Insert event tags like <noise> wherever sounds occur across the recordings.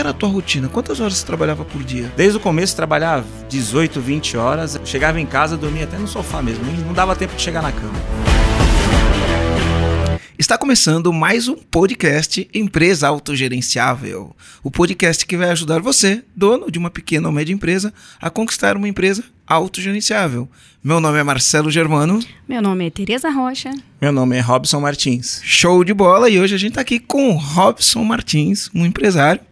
que era a tua rotina? Quantas horas você trabalhava por dia? Desde o começo trabalhava 18, 20 horas. Chegava em casa, dormia até no sofá mesmo. Não dava tempo de chegar na cama. Está começando mais um podcast Empresa Autogerenciável. O podcast que vai ajudar você, dono de uma pequena ou média empresa, a conquistar uma empresa autogerenciável. Meu nome é Marcelo Germano. Meu nome é Tereza Rocha. Meu nome é Robson Martins. Show de bola! E hoje a gente está aqui com o Robson Martins, um empresário,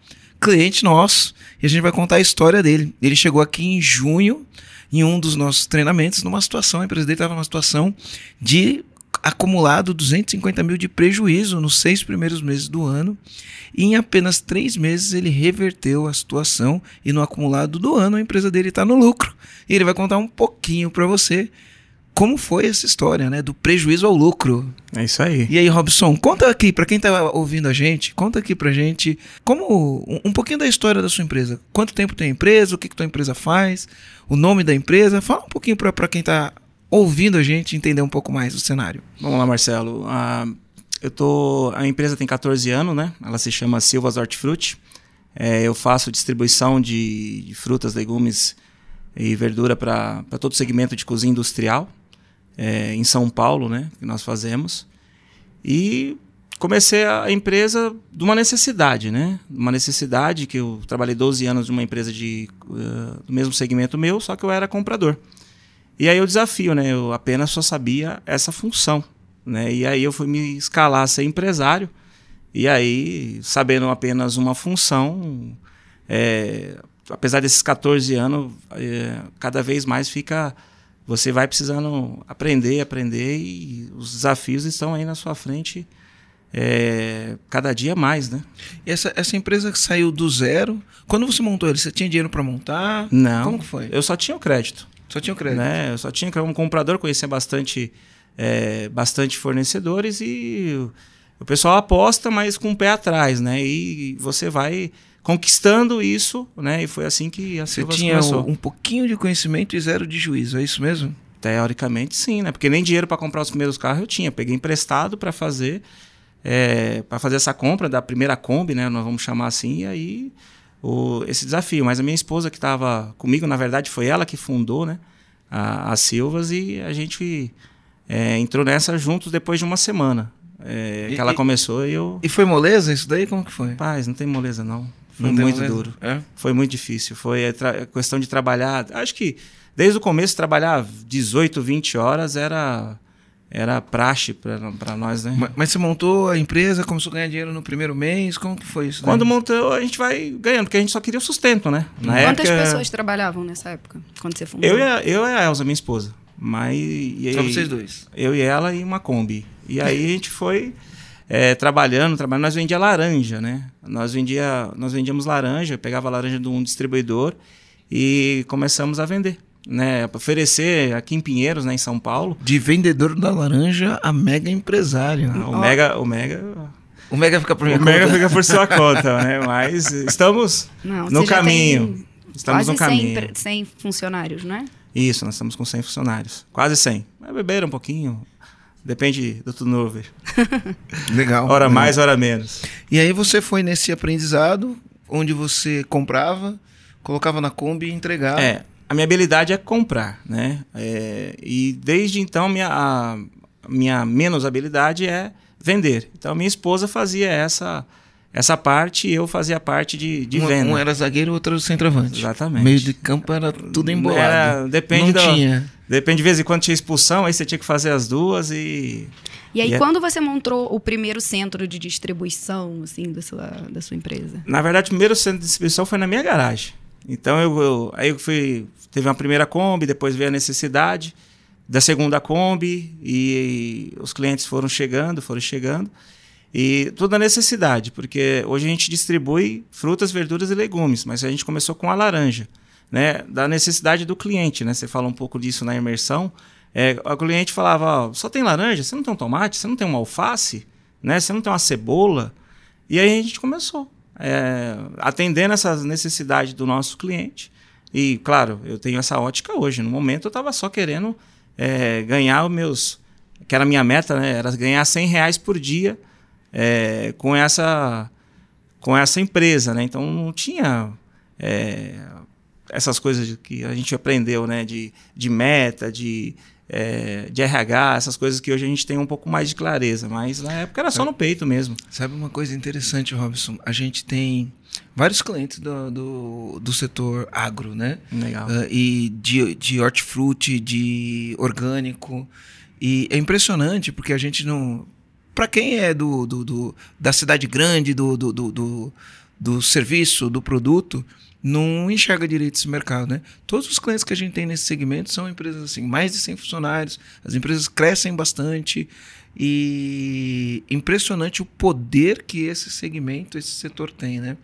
cliente nosso, e a gente vai contar a história dele. Ele chegou aqui em junho, em um dos nossos treinamentos, numa situação, a empresa dele estava numa situação de acumulado 250 mil de prejuízo nos seis primeiros meses do ano. E em apenas três meses ele reverteu a situação e no acumulado do ano a empresa dele está no lucro. E ele vai contar um pouquinho para você como foi essa história, né? Do prejuízo ao lucro. É isso aí. E aí, Robson, conta aqui, para quem está ouvindo a gente, conta aqui pra gente como um, um, pouquinho da história da sua empresa. Quanto tempo tem a empresa, o que, que tua empresa faz, o nome da empresa. Fala um pouquinho para quem está ouvindo a gente entender um pouco mais o cenário. Vamos lá, Marcelo. Uh, eu tô, a empresa tem 14 anos, né? Ela se chama Silvas Hortifruti. É, eu faço distribuição de, de, frutas, legumes e verdura para todo o segmento de cozinha industrial é, em São Paulo, né? Que nós fazemos. E comecei a empresa de uma necessidade, né? Uma necessidade que eu trabalhei 12 anos numa empresa de, uh, do mesmo segmento meu, só que eu era comprador. E aí o desafio, né? Eu apenas só sabia essa função, né? E aí eu fui me escalar a ser empresário. E aí, sabendo apenas uma função, é, apesar desses 14 anos, é, cada vez mais fica. Você vai precisando aprender, aprender, e os desafios estão aí na sua frente é, cada dia mais, né? E essa, essa empresa que saiu do zero, quando você montou ele, você tinha dinheiro para montar? Não. Como foi? Eu só tinha o crédito. Só tinha o crédito. Né? Eu só tinha como comprador, conhecia bastante, é, bastante fornecedores e o pessoal aposta, mas com o pé atrás, né? E você vai conquistando isso, né? E foi assim que a Silva Você tinha começou. Um, um pouquinho de conhecimento e zero de juízo, é isso mesmo? Teoricamente, sim, né? Porque nem dinheiro para comprar os primeiros carros eu tinha. Peguei emprestado para fazer, é, para fazer essa compra da primeira Kombi, né? Nós vamos chamar assim, e aí o, esse desafio. Mas a minha esposa que estava comigo, na verdade, foi ela que fundou né, a, a Silvas e a gente é, entrou nessa juntos depois de uma semana. É, e, que ela começou e eu. E foi moleza isso daí? Como que foi? Paz, não tem moleza não. Foi não muito duro. É? Foi muito difícil. Foi a questão de trabalhar. Acho que desde o começo trabalhar 18, 20 horas era era praxe para nós, né? Mas, mas, você montou a empresa, começou a ganhar dinheiro no primeiro mês? Como que foi isso? Quando montou, a gente vai ganhando, porque a gente só queria o sustento, né? Na Quantas época, pessoas trabalhavam nessa época, quando você fundou? Eu e a, eu e a Elza, minha esposa. Mas, e, só vocês dois? Eu e ela e uma Kombi. E aí a gente foi é, trabalhando, trabalhando. Nós vendia laranja, né? Nós, vendia, nós vendíamos laranja, pegava a laranja de um distribuidor e começamos a vender né, oferecer aqui em Pinheiros, né, em São Paulo. De vendedor da laranja a mega empresário. o, oh. mega, o mega. O mega fica por minha o conta. mega fica por sua <laughs> conta, né? Mas estamos Não, no caminho. Estamos quase no caminho. 100, 100 funcionários, não é? Isso, nós estamos com 100 funcionários. Quase 100. Mas beberam um pouquinho. Depende do turnover. <laughs> legal. Hora legal. mais, hora menos. E aí você foi nesse aprendizado onde você comprava, colocava na Kombi e entregava. É, a minha habilidade é comprar, né? É, e desde então minha, a minha menos habilidade é vender. Então minha esposa fazia essa essa parte e eu fazia a parte de, de um, venda. Um era zagueiro, outro centroavante. Exatamente. Meio de campo era tudo embolado. Era, depende Não da, tinha. Depende de vez em quando tinha expulsão, aí você tinha que fazer as duas e e aí, e é quando é... você montou o primeiro centro de distribuição, assim, da sua, da sua empresa? Na verdade, o primeiro centro de distribuição foi na minha garagem. Então, eu, eu aí eu fui teve uma primeira Kombi, depois veio a necessidade da segunda Kombi e, os clientes foram chegando, foram chegando. E tudo a necessidade, porque hoje a gente distribui frutas, verduras e legumes, mas a gente começou com a laranja, né? Da necessidade do cliente, né? Você fala um pouco disso na imersão. É, o cliente falava: só tem laranja, você não tem um tomate, você não tem uma alface, né? Você não tem uma cebola. E aí a gente começou, é, atendendo essas necessidades do nosso cliente. E, claro, eu tenho essa ótica hoje. No momento eu estava só querendo é, ganhar os meus. Que era a minha meta, né? Era ganhar 100 reais por dia é, com essa com essa empresa, né? Então não tinha é, essas coisas que a gente aprendeu, né? De, de meta, de, é, de RH, essas coisas que hoje a gente tem um pouco mais de clareza, mas na época era só no peito mesmo. Sabe uma coisa interessante, Robson? A gente tem vários clientes do, do, do setor agro, né? Legal. Uh, e de, de hortifruti, de orgânico. E é impressionante porque a gente não. Para quem é do, do, do, da cidade grande, do, do, do, do, do serviço, do produto, não enxerga direito esse mercado, né? Todos os clientes que a gente tem nesse segmento são empresas assim, mais de 100 funcionários, as empresas crescem bastante e impressionante o poder que esse segmento, esse setor tem, né?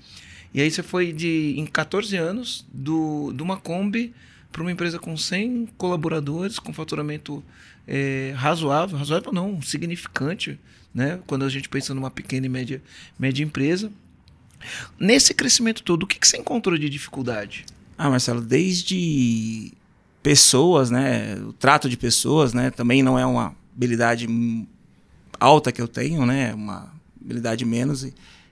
E aí você foi de em 14 anos do de uma Kombi para uma empresa com 100 colaboradores, com faturamento é, razoável, razoável não, significante, né? Quando a gente pensa numa pequena e média, média empresa. Nesse crescimento todo, o que, que você encontrou de dificuldade? Ah, Marcelo, desde pessoas, né? O trato de pessoas, né? Também não é uma habilidade alta que eu tenho, né? Uma habilidade menos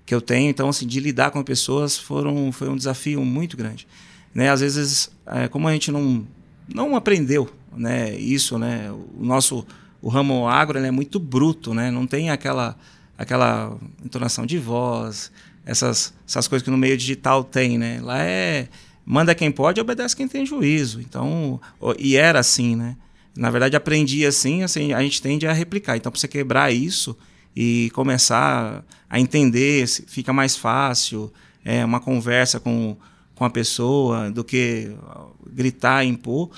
que eu tenho. Então, assim, de lidar com pessoas foram, foi um desafio muito grande. Né? Às vezes, é, como a gente não, não aprendeu né? isso, né? O nosso o ramo agro é muito bruto, né? Não tem aquela, aquela entonação de voz, essas, essas coisas que no meio digital tem, né? Lá é manda quem pode, obedece quem tem juízo. Então, e era assim, né? Na verdade, aprendi assim, assim, a gente tende a replicar. Então, para você quebrar isso e começar a entender, fica mais fácil é uma conversa com, com a pessoa do que gritar, impor.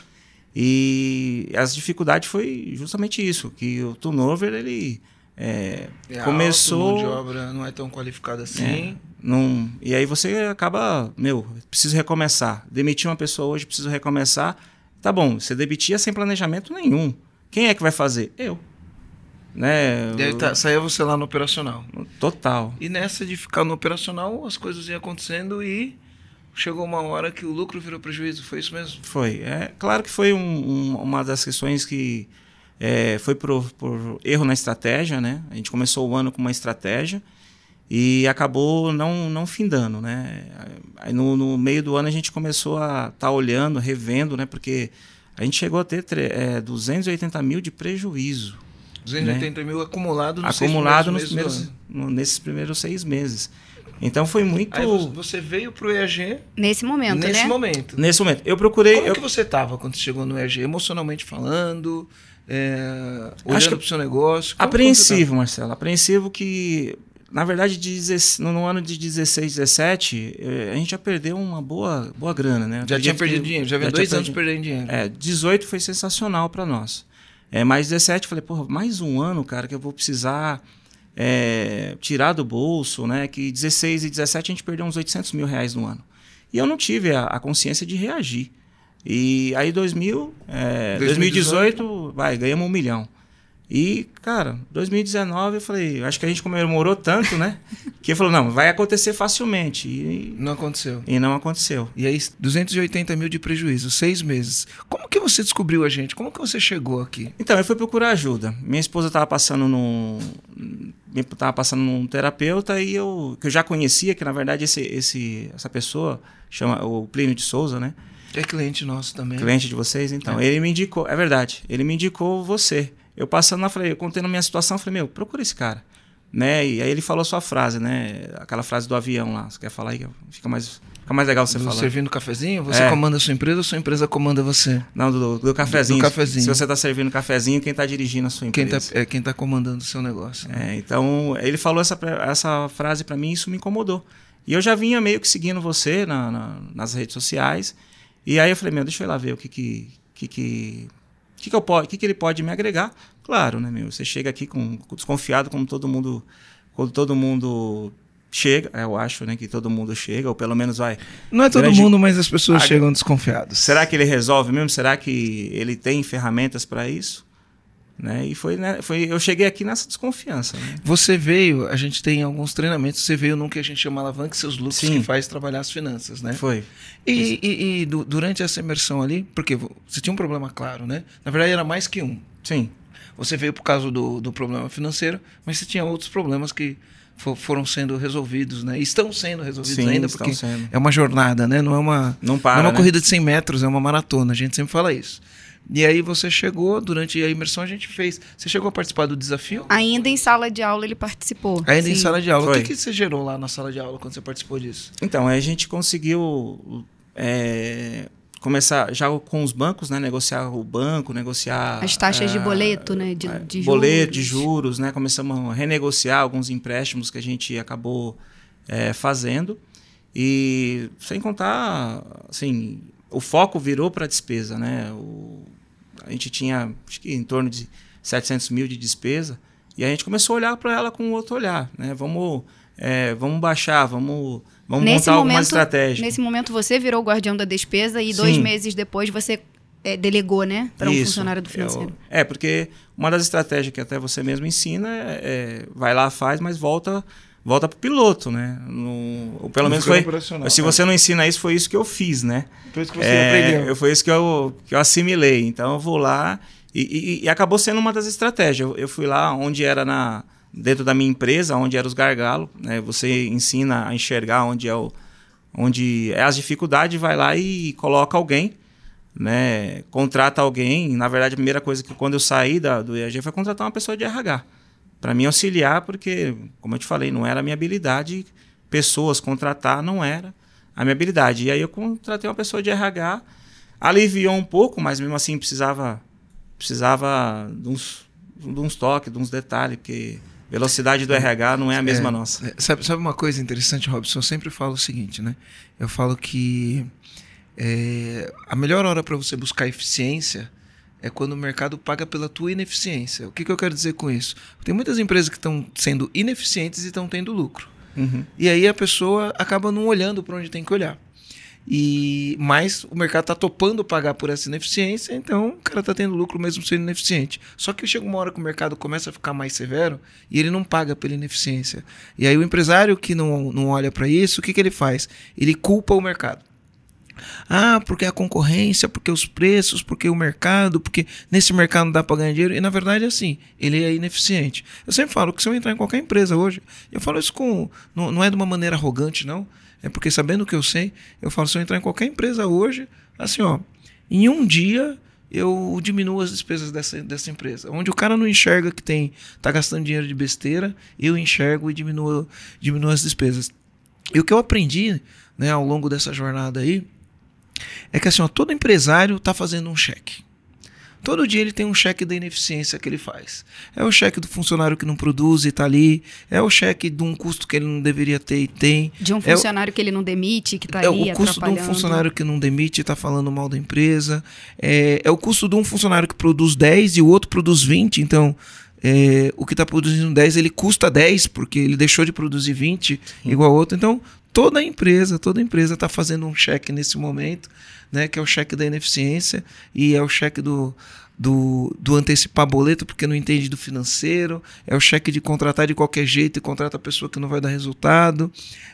E as dificuldades foi justamente isso, que o turnover ele é, é começou. Alto, mão de obra não é tão qualificada assim. É, não, e aí você acaba, meu, preciso recomeçar. Demitir uma pessoa hoje, preciso recomeçar. Tá bom, você demitia sem planejamento nenhum. Quem é que vai fazer? Eu. Né? E aí tá, saía você lá no operacional. Total. E nessa de ficar no operacional, as coisas iam acontecendo e chegou uma hora que o lucro virou prejuízo. Foi isso mesmo? Foi. É claro que foi um, um, uma das questões que é, foi por, por, erro na estratégia, né? A gente começou o ano com uma estratégia e acabou não, não findando, né? Aí no, no meio do ano a gente começou a estar tá olhando, revendo, né? Porque a gente chegou a ter é, 280 mil de prejuízo. 280 né? mil acumulado nos acumulado nos primeiros, no, nesses primeiros seis meses. Então foi muito. Aí você veio para o EAG. Nesse momento, nesse né? Nesse momento. Nesse momento. Eu procurei. Como eu... que você estava quando você chegou no EAG? Emocionalmente falando? É, olhando para o seu negócio? Apreensivo, Marcelo. Apreensivo que. Na verdade, no ano de 16, 17, eh, a gente já perdeu uma boa, boa grana, né? Já tinha perdido dinheiro, já veio dois anos perdendo dinheiro. É, 18 foi sensacional para nós. É, mais 17, falei, porra, mais um ano, cara, que eu vou precisar é, tirar do bolso, né? Que 16 e 17 a gente perdeu uns 800 mil reais no ano. E eu não tive a, a consciência de reagir. E aí 2000, é, 2018, 2018, vai, ganhamos um milhão. E, cara, 2019 eu falei, acho que a gente comemorou tanto, né? <laughs> que falou, não, vai acontecer facilmente. E não aconteceu. E não aconteceu. E aí, 280 mil de prejuízo, seis meses. Como que você descobriu a gente? Como que você chegou aqui? Então, eu fui procurar ajuda. Minha esposa estava passando num. Tava passando num terapeuta e eu, que eu já conhecia, que na verdade esse, esse, essa pessoa, chama o Plínio de Souza, né? É cliente nosso também. Cliente de vocês, então. É. Ele me indicou, é verdade, ele me indicou você. Eu passando lá, falei, eu contei minha situação, falei, meu, procura esse cara. Né? E aí ele falou a sua frase, né? Aquela frase do avião lá. Você quer falar aí? Fica mais, fica mais legal você do falar. Servindo cafezinho? Você é. comanda a sua empresa ou sua empresa comanda você? Não, do, do cafezinho. Do cafezinho. Se você está servindo cafezinho, quem está dirigindo a sua empresa? Quem tá, é quem está comandando o seu negócio. Né? É, então, ele falou essa, essa frase para mim e isso me incomodou. E eu já vinha meio que seguindo você na, na, nas redes sociais. E aí eu falei, meu, deixa eu ir lá ver o que que, que, que que, que, eu pode, que, que ele pode me agregar? Claro, né, meu? Você chega aqui com, desconfiado, como todo mundo, quando todo mundo chega, eu acho, né, que todo mundo chega, ou pelo menos vai. Não é todo grande... mundo, mas as pessoas chegam desconfiadas. Será que ele resolve mesmo? Será que ele tem ferramentas para isso? Né? E foi, né, foi, eu cheguei aqui nessa desconfiança. Né? Você veio, a gente tem alguns treinamentos, você veio num que a gente chama alavanca seus lucros, Sim. que faz trabalhar as finanças, né? Foi. E, e, e durante essa imersão ali, porque você tinha um problema claro, né? Na verdade era mais que um. Sim. Você veio por causa do, do problema financeiro, mas você tinha outros problemas que fo- foram sendo resolvidos, né? Estão sendo resolvidos Sim, ainda, porque é uma jornada, né? Não é uma, Não não para, é uma né? corrida de 100 metros, é uma maratona. A gente sempre fala isso. E aí você chegou, durante a imersão a gente fez. Você chegou a participar do desafio? Ainda em sala de aula ele participou. Ainda em Sim. sala de aula. O Foi. que, que você gerou lá na sala de aula quando você participou disso? Então, aí a gente conseguiu é, começar já com os bancos, né? Negociar o banco, negociar... As taxas de ah, boleto, né? De, de boleto de juros. juros, né? Começamos a renegociar alguns empréstimos que a gente acabou é, fazendo. E sem contar, assim, o foco virou para a despesa, né? O, a gente tinha, acho que em torno de 700 mil de despesa. E a gente começou a olhar para ela com outro olhar, né? Vamos, é, vamos baixar, vamos, vamos Nesse montar alguma momento, estratégia. nesse momento você virou o guardião da despesa e dois Sim. meses depois você é, delegou, né? Para um funcionário do financeiro. Eu- é, porque uma das estratégias que até você mesmo ensina é, é, vai lá, faz, mas volta volta pro piloto, né? No, ou pelo menos foi. operacional, Se é. você não ensina isso, foi isso que eu fiz, né? Foi isso que você É, aprendeu. eu- foi isso que eu, que eu assimilei. Então eu vou lá e, e- e acabou sendo uma das estratégias. Eu, eu fui lá onde era na dentro da minha empresa, onde eram os gargalos. Né? Você ensina a enxergar onde é o onde é as dificuldades, vai lá e coloca alguém, né? Contrata alguém. Na verdade, a primeira coisa que quando eu saí da, do IAG foi contratar uma pessoa de RH para me auxiliar, porque, como eu te falei, não era a minha habilidade. Pessoas contratar não era a minha habilidade. E aí eu contratei uma pessoa de RH, aliviou um pouco, mas mesmo assim precisava precisava de uns, de uns toques, de uns detalhes, porque velocidade do RH não é a mesma É, nossa. é, Sabe, sabe uma coisa interessante, Robson? Eu sempre falo o seguinte, né? Eu falo que é, a melhor hora para você buscar eficiência é quando o mercado paga pela tua ineficiência. O que, que eu quero dizer com isso? Tem muitas empresas que estão sendo ineficientes e estão tendo lucro. Uhum. E aí a pessoa acaba não olhando para onde tem que olhar. E mas o mercado está topando pagar por essa ineficiência, então o cara está tendo lucro mesmo sendo ineficiente. Só que chega uma hora que o mercado começa a ficar mais severo e ele não paga pela ineficiência. E aí o empresário que não, não olha para isso, o que, que ele faz? Ele culpa o mercado. Ah, porque a concorrência, porque os preços, porque o mercado, porque nesse mercado não dá para ganhar dinheiro. E na verdade é assim, ele é ineficiente. Eu sempre falo que se eu entrar em qualquer empresa hoje, eu falo isso com. Não, não é de uma maneira arrogante, não. É porque sabendo o que eu sei, eu falo, se eu entrar em qualquer empresa hoje, assim, ó, em um dia eu diminuo as despesas dessa, dessa empresa. Onde o cara não enxerga que tem tá gastando dinheiro de besteira, eu enxergo e diminuo, diminuo as despesas. E o que eu aprendi né, ao longo dessa jornada aí é que assim, ó, todo empresário está fazendo um cheque. Todo dia ele tem um cheque da ineficiência que ele faz. É o cheque do funcionário que não produz e está ali. É o cheque de um custo que ele não deveria ter e tem. De um É o- funcionário que ele não demite, que está É ali o custo de um funcionário que não demite e está falando mal da empresa. É, é o custo de um funcionário que produz 10 e o outro produz 20. Então, é, o que está produzindo 10, ele custa 10, porque ele deixou de produzir 20 igual ao outro. Então, toda empresa, toda empresa está fazendo um cheque nesse momento, né, que é o cheque da ineficiência e é o cheque do, do, do antecipar boleto porque não entende do financeiro, é o cheque de contratar de qualquer jeito e contrata a pessoa que não vai dar resultado,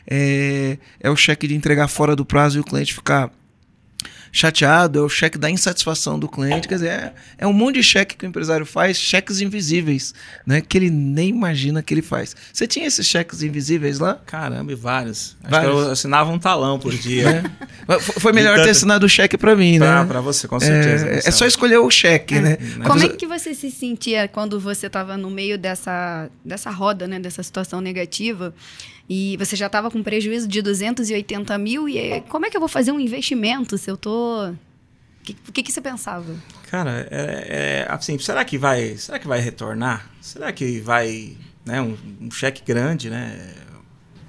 é, é o cheque de entregar fora do prazo e o cliente ficar chateado, é o cheque da insatisfação do cliente, quer dizer, é, é um monte de cheque que o empresário faz, cheques invisíveis, né, que ele nem imagina que ele faz. Você tinha esses cheques invisíveis lá? Caramba, e vários. Acho Vários. que eu assinava um talão por dia. É. Foi- melhor De ter tanto- assinado o cheque para mim, Pra, né? pra você, com certeza. É, é só escolher o cheque, né? Como é que você se sentia quando você estava no meio dessa, dessa roda, né, dessa situação negativa, e você já estava com prejuízo de 280 mil, e como é que eu vou fazer um investimento se eu tô... O que, que, que você pensava? Cara, é, é, assim, será que vai, será que vai retornar? Será que vai, né, um, um cheque grande, né?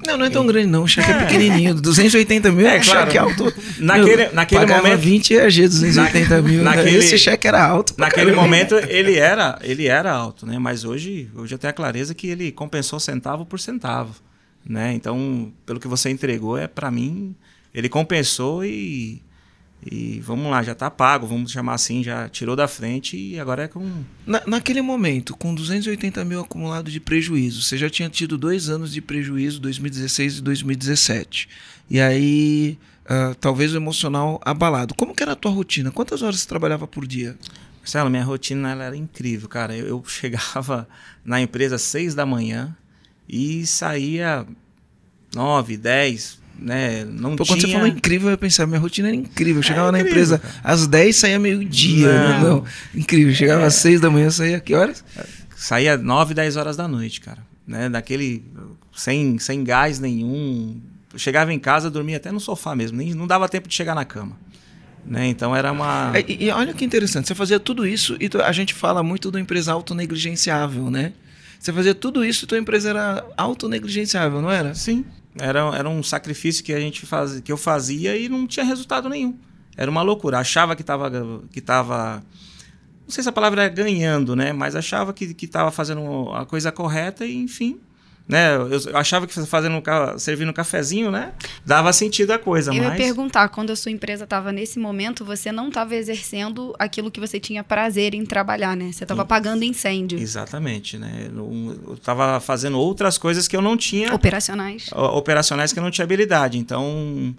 Não, não é tão grande não, o cheque é, É. pequenininho, 280 mil <laughs> é, É, claro. cheque alto. Naquele- Meu, naquele momento- 20 EAG, 280 mil, né? naquele- esse cheque era alto. Naquele caramba. momento ele era, ele era alto, né? Mas hoje, hoje eu tenho a clareza que ele compensou centavo por centavo, né? Então, pelo que você entregou, é para mim, ele compensou e e vamos lá, já tá pago, vamos chamar assim, já tirou da frente e agora é com Na, naquele momento, com 280 mil acumulado de prejuízo, você já tinha tido dois anos de prejuízo, 2016 e 2017. E aí, ah, talvez o emocional abalado. Como que era a tua rotina? Quantas horas você trabalhava por dia? Marcelo, minha rotina ela era incrível, cara. Eu, eu <laughs> chegava na empresa às seis da manhã, e saía 9, 10, né? Não Pô, tinha... quando você falou incrível, eu pensava, minha rotina era incrível. Eu chegava na incrível, empresa cara. às 10, saía meio-dia. né? Não. Não, incrível. Chegava às 6 da manhã, saía que horas? Saía 9, 10 horas da noite, cara. Né? Daquele. Sem, sem gás nenhum. Eu chegava em casa, dormia até no sofá mesmo. Nem, não dava tempo de chegar na cama. Né? Então era uma. É, E, e olha que interessante, você fazia tudo isso e tu- a gente fala muito do empresa autonegligenciável, né? Você fazia tudo isso e tua empresa era autonegligenciável, não era? Sim. Era, era um sacrifício que a gente faz, que eu fazia e não tinha resultado nenhum. Era uma loucura. Achava que estava que tava, não sei se a palavra é ganhando, né? Mas achava que que estava fazendo a coisa correta e enfim, né? Eu, achava que fazendo servindo um cafezinho, né? Dava sentido a coisa, Eu ia mas perguntar, quando a sua empresa estava nesse momento, você não estava exercendo aquilo que você tinha prazer em trabalhar, né? Você estava apagando incêndio. exatamente, né? Eu, eu tava fazendo outras coisas que eu não tinha Operacionais. operacionais que eu não tinha habilidade. Então,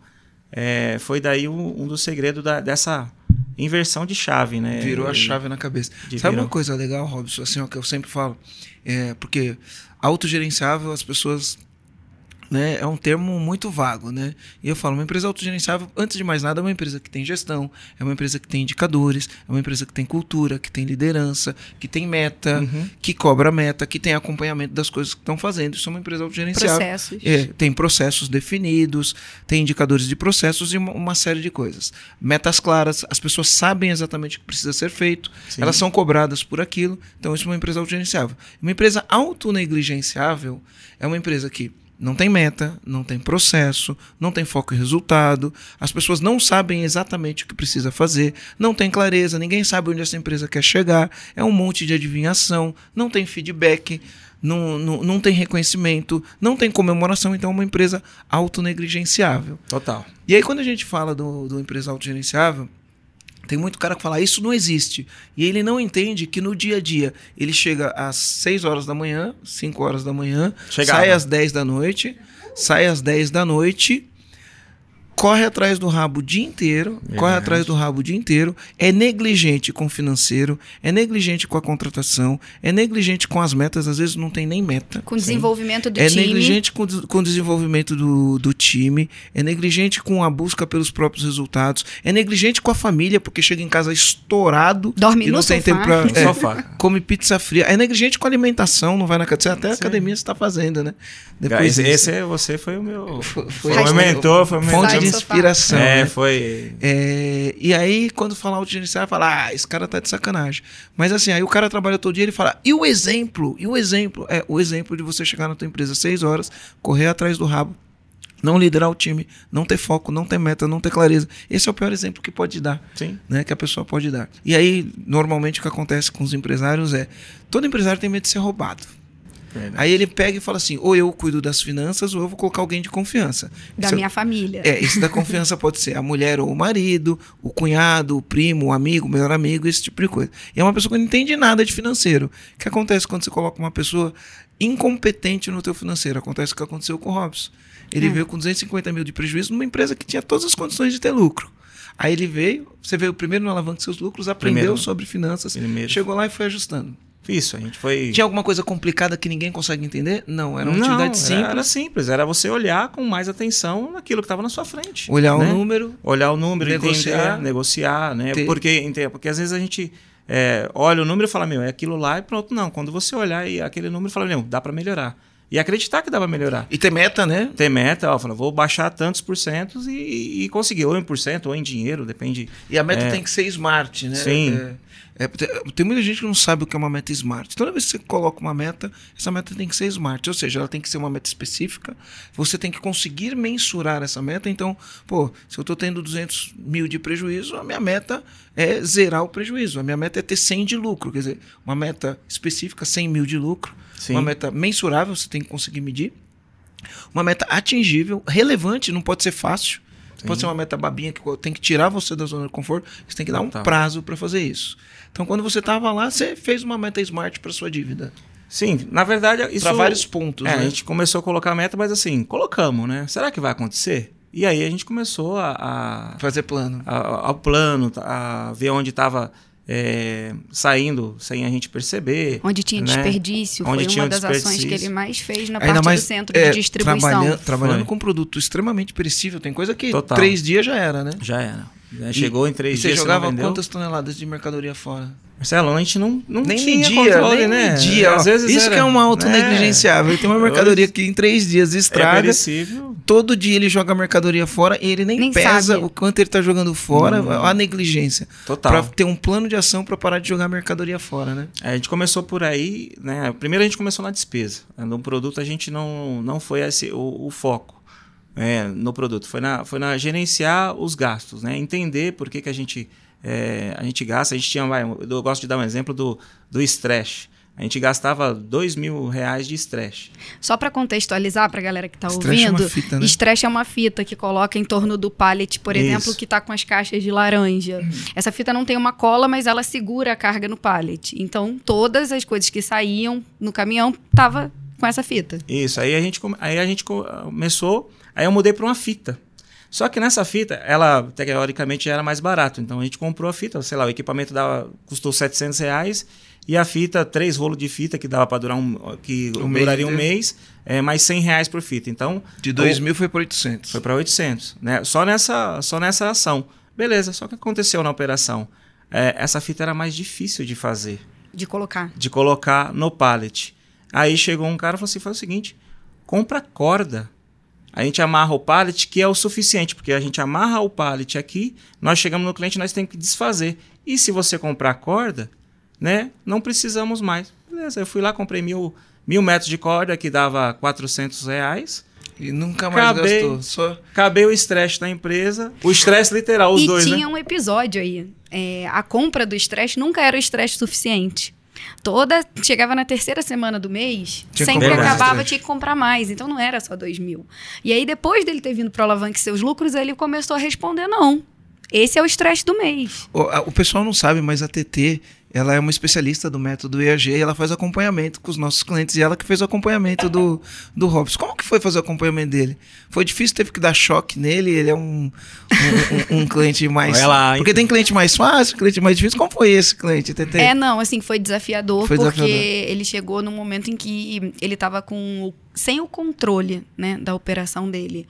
é, foi daí um, um dos segredos da- dessa inversão de chave, né? Virou a chave na cabeça. de Sabe virou. uma coisa legal, Robson, assim, ó, que eu sempre falo? É, porque autogerenciável, as pessoas. Né, é um termo muito vago, né? E eu falo, uma empresa autogerenciável, antes de mais nada, é uma empresa que tem gestão, é uma empresa que tem indicadores, é uma empresa que tem cultura, que tem liderança, que tem meta, Uhum. que cobra meta, que tem acompanhamento das coisas que estão fazendo. Isso é uma empresa autogerenciável. Processos. É, tem processos definidos, tem indicadores de processos e uma, uma série de coisas. Metas claras, as pessoas sabem exatamente o que precisa ser feito, Sim. elas são cobradas por aquilo, então isso é uma empresa autogerenciável. Uma empresa autonegligenciável é uma empresa que não tem meta, não tem processo, não tem foco em resultado, as pessoas não sabem exatamente o que precisa fazer, não tem clareza, ninguém sabe onde essa empresa quer chegar, é um monte de adivinhação, não tem feedback, não, não, não tem reconhecimento, não tem comemoração, então é uma empresa autonegligenciável. Total. E aí, quando a gente fala do, do empresa autogerenciável, tem muito cara que fala, isso não existe. E ele não entende que no dia a dia ele chega às 6 horas da manhã, 5 horas da manhã, Chegava. sai às 10 da noite, sai às 10 da noite, corre atrás do rabo o dia inteiro, corre Verdade. atrás do rabo o dia inteiro, é negligente com o financeiro, é negligente com a contratação, é negligente com as metas, às vezes não tem nem meta. Com o desenvolvimento do É time. negligente com, o- com o desenvolvimento do, do time, é negligente com a busca pelos próprios resultados, é negligente com a família, porque chega em casa estourado Dorme e não no tem sofá. tempo pra. <laughs> É, sofá. come pizza fria. É negligente com a alimentação, não vai na academia. Até a academia você está fazendo, né? esse, disso. esse é, você foi o meu. Foi- Foi, foi o meu mentor, foi o meu fonte Sai de inspiração. É, né? foi. É, e aí, quando fala autogerenciável, fala, ah, esse cara tá de sacanagem. Mas assim, aí o cara trabalha todo dia, ele fala, e o exemplo? E o exemplo? É o exemplo de você chegar na tua empresa às seis horas, correr atrás do rabo, não liderar o time, não ter foco, não ter meta, não ter clareza. Esse é o pior exemplo que pode dar Sim. né, que a pessoa pode dar. E aí, normalmente, o que acontece com os empresários é: todo empresário tem medo de ser roubado. Verdade. Aí ele pega e fala assim: ou eu cuido das finanças, ou eu vou colocar alguém de confiança. Da Isso- minha família. É, esse da <laughs> confiança pode ser a mulher ou o marido, o cunhado, o primo, o amigo, o melhor amigo, esse tipo de coisa. E é uma pessoa que não entende nada de financeiro. O que acontece quando você coloca uma pessoa incompetente no teu financeiro? Acontece o que aconteceu com o Robson. Ele É. veio com 250 mil de prejuízo numa empresa que tinha todas as condições de ter lucro. Aí ele veio, você veio primeiro no alavanca seus lucros, aprendeu Primeiro. sobre finanças, Primeiro. chegou lá e foi ajustando. Isso, a gente foi. Tinha alguma coisa complicada que ninguém consegue entender? Não, era uma Não, atividade era- simples. Era simples, era você olhar com mais atenção naquilo que estava na sua frente. Olhar né? o número, olhar o número, Negociar. negociar, negociar, né? Ter- Porque, porque às vezes a gente é, olha o número e fala, meu, é aquilo lá e pronto. Não, quando você olhar e aquele número fala, meu, dá para melhorar. E acreditar que dá para melhorar. e ter meta, né? Ter meta, ó, fala, vou baixar tantos por cento e, e conseguir, ou em por cento, ou em dinheiro, depende. E a meta É. tem que ser smart, né? Sim. É, é, tem- muita gente que não sabe o que é uma meta smart. Toda vez que você coloca uma meta, essa meta tem que ser smart. Ou seja, ela tem que ser uma meta específica. Você tem que conseguir mensurar essa meta. Então, pô, se eu estou tendo 200 mil de prejuízo, a minha meta é zerar o prejuízo. A minha meta é ter 100 de lucro. Quer dizer, uma meta específica, 100 mil de lucro. Sim. Uma meta mensurável, você tem que conseguir medir. Uma meta atingível, relevante, não pode ser fácil. Pode ser uma meta babinha que tem que tirar você da zona de conforto. Você tem que dar um Total. prazo para fazer isso. Então, quando você estava lá, você fez uma meta smart para sua dívida. Sim, na verdade, isso. Para vários pontos. É, né? a gente começou a colocar a meta, mas assim, colocamos, né? Será que vai acontecer? E aí a gente começou a- a Fazer plano. a- ao plano, a ver onde estava é, saindo sem a gente perceber. Onde tinha né? desperdício, Onde foi tinha uma um das ações que ele mais fez na Ainda parte mais do centro é, de distribuição. Trabalhando, trabalhando Foi. com produto extremamente perecível. Tem coisa que Total. três dias já era, né? Já era. Já chegou em três e você dias. jogava você não vendeu. quantas toneladas de mercadoria fora? Marcelo, a gente não, não nem tinha media, controle, nem né? media. Às vezes Isso era, que é uma né? auto-negligenciável. Tem uma mercadoria que em três dias É estraga. perecível. todo dia ele joga a mercadoria fora e ele nem, Nem pesa sabe. o quanto ele tá jogando fora, a negligência. Total. Pra ter um plano de ação pra parar de jogar a mercadoria fora, né? É, A gente começou por aí, né? Primeiro a gente começou na despesa. No produto a gente não, não foi esse o, o foco é, no produto. Foi na, foi na gerenciar os gastos, né? Entender por que, que a gente é, a gente gasta. A gente tinha, vai, eu gosto de dar um exemplo do do estresse. A gente gastava dois mil reais de estresse. Só para contextualizar para a galera que está Stretch é ouvindo, fita, né? stretch é uma fita que coloca em torno do pallet, por Isso. exemplo, que está com as caixas de laranja. Essa fita não tem uma cola, mas ela segura a carga no pallet. Então, todas as coisas que saíam no caminhão tava com essa fita. Isso, aí a gente, aí a gente co- começou, aí eu mudei para uma fita. Só que nessa fita, ela teoricamente era mais barato. Então a gente comprou a fita, sei lá, o equipamento dava, custou 700 reais e a fita, três rolos de fita que dava para durar um, que Um mês duraria um inteiro. mês, é, mais 100 reais por fita. Então De 2 mil foi para 800. foi para 800, né? Só nessa, só nessa ação. Beleza, só que aconteceu na operação. É, essa fita era mais difícil de fazer De colocar. de colocar no pallet. Aí chegou um cara e falou assim: faz o seguinte, compra corda. A gente amarra o pallet, que é o suficiente, porque a gente amarra o pallet aqui, nós chegamos no cliente, nós temos que desfazer. E se você comprar corda, né, não precisamos mais. Beleza, eu fui lá, comprei mil, mil metros de corda, que dava 400 reais. E nunca mais Acabei. gastou. Só... Acabei o estresse da empresa, o estresse literal, os e dois, tinha né? um episódio aí. É, a compra do estresse nunca era o estresse suficiente. Toda. Chegava na terceira semana do mês, Tinha sempre comprar mais acabava, estresse. tinha que comprar mais. Então não era só dois mil. E aí, depois dele ter vindo pro Alavanque seus lucros, ele começou a responder: não. Esse é o estresse do mês. O, a- o pessoal não sabe, mas a TT, ela é uma especialista do método EAG e ela faz acompanhamento com os nossos clientes. E ela que fez o acompanhamento do, do Robson. Como que foi fazer o acompanhamento dele? Foi difícil, teve que dar choque nele. Ele é um, um, um- um cliente mais. Lá, porque tem cliente mais fácil, cliente mais difícil. Como foi esse cliente, TT? É, não, assim, foi desafiador, Foi porque desafiador. ele chegou num momento em que ele estava com o- sem o controle, né, da operação dele.